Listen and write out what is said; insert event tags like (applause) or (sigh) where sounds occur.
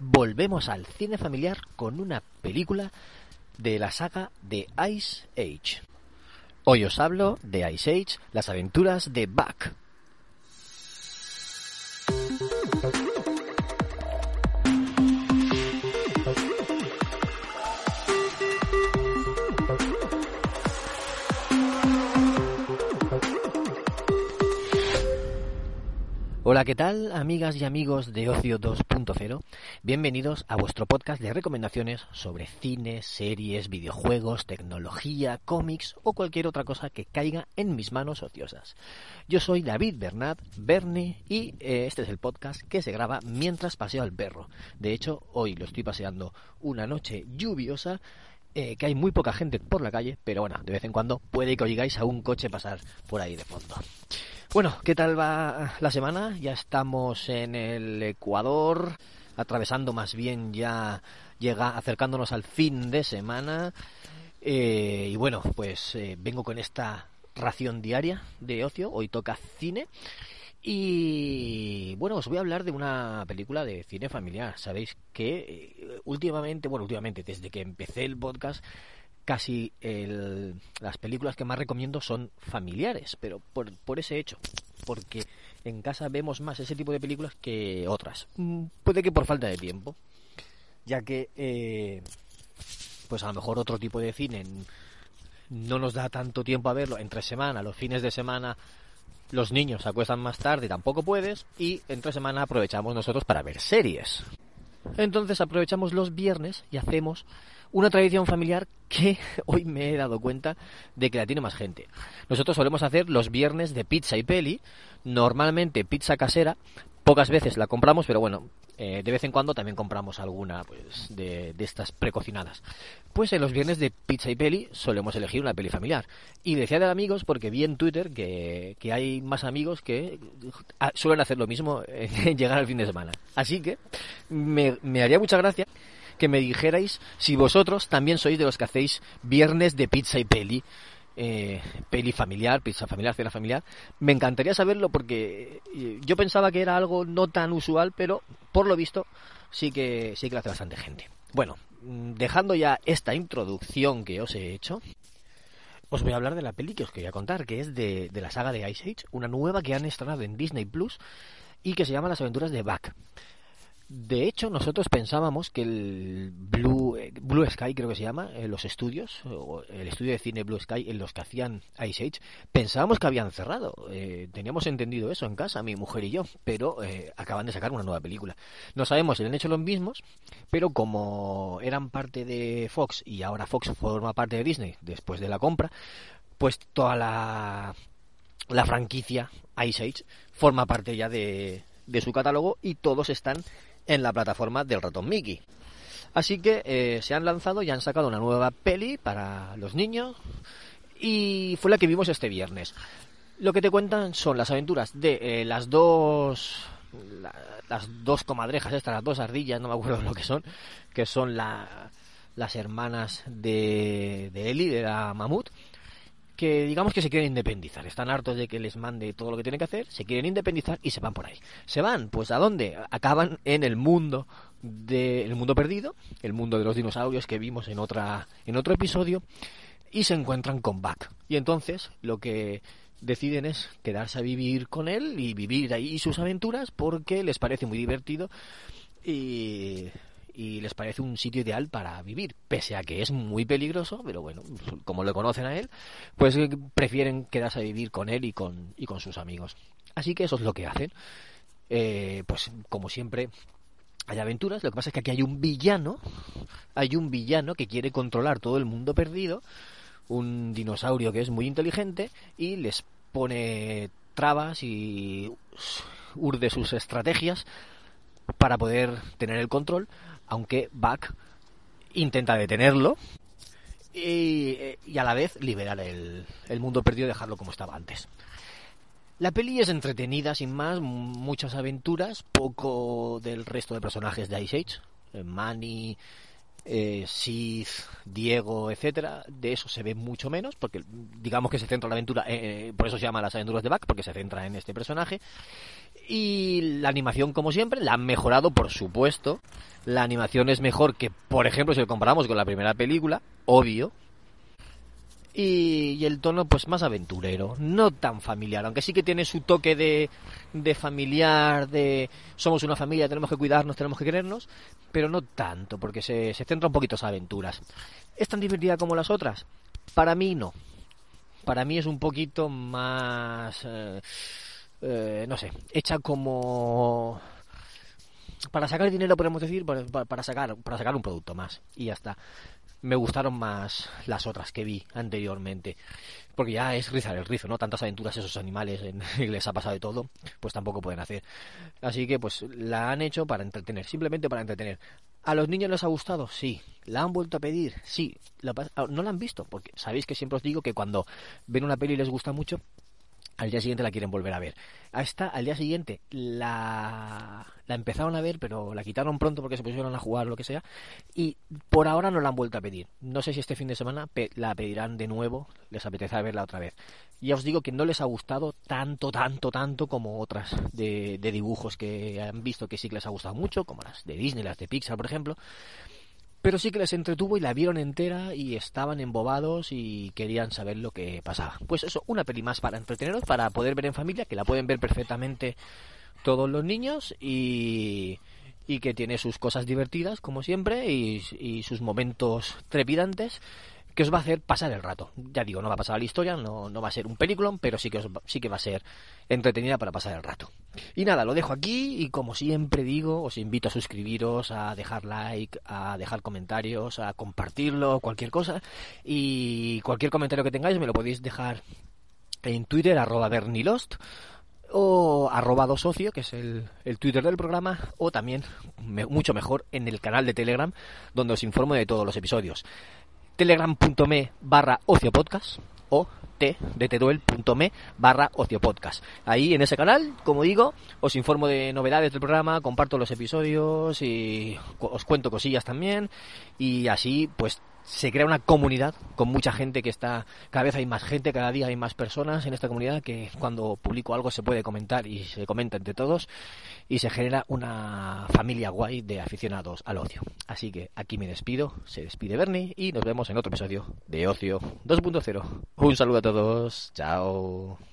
volvemos al cine familiar con una película de la saga de Ice Age. Hoy os hablo de Ice Age, las aventuras de Buck. Hola, ¿qué tal, amigas y amigos de Ocio 2.0? Bienvenidos a vuestro podcast de recomendaciones sobre cine, series, videojuegos, tecnología, cómics o cualquier otra cosa que caiga en mis manos ociosas. Yo soy David Bernat, Bernie, y eh, este es el podcast que se graba mientras paseo al perro. De hecho, hoy lo estoy paseando una noche lluviosa eh, que hay muy poca gente por la calle, pero bueno, de vez en cuando puede que oigáis a un coche pasar por ahí de fondo. Bueno, ¿qué tal va la semana? Ya estamos en el Ecuador, atravesando más bien ya, llega acercándonos al fin de semana. Eh, y bueno, pues eh, vengo con esta ración diaria de ocio. Hoy toca cine. Y bueno, os voy a hablar de una película de cine familiar. Sabéis que eh, últimamente, bueno, últimamente, desde que empecé el podcast, casi el, las películas que más recomiendo son familiares, pero por, ese hecho, porque en casa vemos más ese tipo de películas que otras. Mm, puede que por falta de tiempo, ya que eh, pues a lo mejor otro tipo de cine no nos da tanto tiempo a verlo entre semana, los fines de semana los niños se acuestan más tarde, tampoco puedes, y entre semana aprovechamos nosotros para ver series. Entonces aprovechamos los viernes y hacemos una tradición familiar que (laughs) hoy me he dado cuenta de que la tiene más gente. Nosotros solemos hacer los viernes de pizza y peli, normalmente pizza casera, pocas veces la compramos, pero bueno, eh, de vez en cuando también compramos alguna pues, de, estas precocinadas. Pues en los viernes de pizza y peli solemos elegir una peli familiar. Y decía de amigos porque vi en Twitter que, que hay más amigos que ah, suelen hacer lo mismo (laughs) en llegar al fin de semana. Así que me, me haría mucha gracia que me dijerais si vosotros también sois de los que hacéis viernes de pizza y peli. Eh, peli familiar, pizza familiar, cena familiar. Me encantaría saberlo porque yo pensaba que era algo no tan usual, pero por lo visto sí que sí que lo hace bastante gente. Bueno, dejando ya esta introducción que os he hecho, os voy a hablar de la peli que os quería contar, que es de, de la saga de Ice Age, una nueva que han estrenado en Disney Plus y que se llama Las aventuras de Buck. De hecho, nosotros pensábamos que el Blue, Blue Sky, creo que se llama, eh, los estudios, o el estudio de cine Blue Sky, en los que hacían Ice Age, pensábamos que habían cerrado. Eh, teníamos entendido eso en casa, mi mujer y yo, pero eh, acaban de sacar una nueva película. No sabemos si han hecho los mismos, pero como eran parte de Fox y ahora Fox forma parte de Disney después de la compra, pues toda la, la franquicia Ice Age forma parte ya de, de su catálogo y todos están en la plataforma del ratón Mickey. Así que eh, se han lanzado y han sacado una nueva peli para los niños y fue la que vimos este viernes. Lo que te cuentan son las aventuras de eh, las dos la, las dos comadrejas estas, las dos ardillas, no me acuerdo lo que son, que son la, las hermanas de, de Eli, de la mamut, que digamos que se quieren independizar, están hartos de que les mande todo lo que tienen que hacer, se quieren independizar y se van por ahí. ¿Se van? Pues ¿a dónde? Acaban en el mundo de el mundo perdido, el mundo de los dinosaurios que vimos en otra en otro episodio y se encuentran con Buck. Y entonces lo que deciden es quedarse a vivir con él y vivir ahí sus aventuras porque les parece muy divertido y y les parece un sitio ideal para vivir, pese a que es muy peligroso, pero bueno, como lo conocen a él, pues prefieren quedarse a vivir con él y con, y con sus amigos. Así que eso es lo que hacen. Eh, pues como siempre, hay aventuras, lo que pasa es que aquí hay un villano, hay un villano que quiere controlar todo el mundo perdido, un dinosaurio que es muy inteligente y les pone trabas y urde sus estrategias para poder tener el control aunque Buck intenta detenerlo y, y, a la vez liberar el, el mundo perdido y dejarlo como estaba antes. La peli es entretenida, sin más, muchas aventuras, poco del resto de personajes de Ice Age. Manny, eh, Sith, Diego, etcétera, de eso se ve mucho menos, porque digamos que se centra la aventura, eh, por eso se llama las aventuras de Buck, porque se centra en este personaje. Y la animación, como siempre, la han mejorado, por supuesto, La animación es mejor que, por ejemplo, si lo comparamos con la primera película, obvio. Y, el tono, pues más aventurero, no tan familiar, aunque sí que tiene su toque de, de familiar, de somos una familia, tenemos que cuidarnos, tenemos que querernos, pero no tanto, porque se, se centra un poquito en aventuras. ¿Es tan divertida como las otras? Para mí no. Para mí es un poquito más... Eh, eh, no sé, hecha como para sacar dinero podemos decir para, sacar para sacar un producto más y ya está. Me gustaron más las otras que vi anteriormente porque ya es rizar el rizo no tantas aventuras esos animales en, (laughs) les ha pasado de todo pues tampoco pueden hacer. Así que pues la han hecho para entretener simplemente para entretener. A los niños les ha gustado sí. La han vuelto a pedir sí. No la han visto porque sabéis que siempre os digo que cuando ven una peli y les gusta mucho al día siguiente la quieren volver a ver. A esta, al día siguiente, la, empezaron a ver, pero la quitaron pronto porque se pusieron a jugar o lo que sea, y por ahora no la han vuelto a pedir. No sé si este fin de semana la pedirán de nuevo, les apetece verla otra vez. Ya os digo que no les ha gustado tanto, tanto, tanto como otras de, de dibujos que han visto que sí que les ha gustado mucho, como las de Disney, las de Pixar, por ejemplo pero sí que les entretuvo y la vieron entera y estaban embobados y querían saber lo que pasaba. Pues eso, una peli más para entreteneros, para poder ver en familia, que la pueden ver perfectamente todos los niños y, y que tiene sus cosas divertidas, como siempre, y, y sus momentos trepidantes que os va a hacer pasar el rato. Ya digo, no va a pasar la historia, no, no va a ser un peliculón, pero sí que, os, sí que va a ser entretenida para pasar el rato. Y nada, lo dejo aquí y como siempre digo, os invito a suscribiros, a dejar like, a dejar comentarios, a compartirlo, cualquier cosa. Y cualquier comentario que tengáis me lo podéis dejar en Twitter, arroba bernilost o arroba socio, que es el, el, Twitter del programa, o también, mucho mejor, en el canal de Telegram, donde os informo de todos los episodios telegram.me barra ociopodcast o de barra ociopodcast. Ahí en ese canal, como digo, os informo de novedades del programa, comparto los episodios y os cuento cosillas también y así pues se crea una comunidad con mucha gente que está, cada vez hay más gente, cada día hay más personas en esta comunidad que cuando publico algo se puede comentar y se comenta entre todos y se genera una familia guay de aficionados al ocio. Así que aquí me despido, se despide Bernie y nos vemos en otro episodio de Ocio 2.0. Un saludo a todos, chao.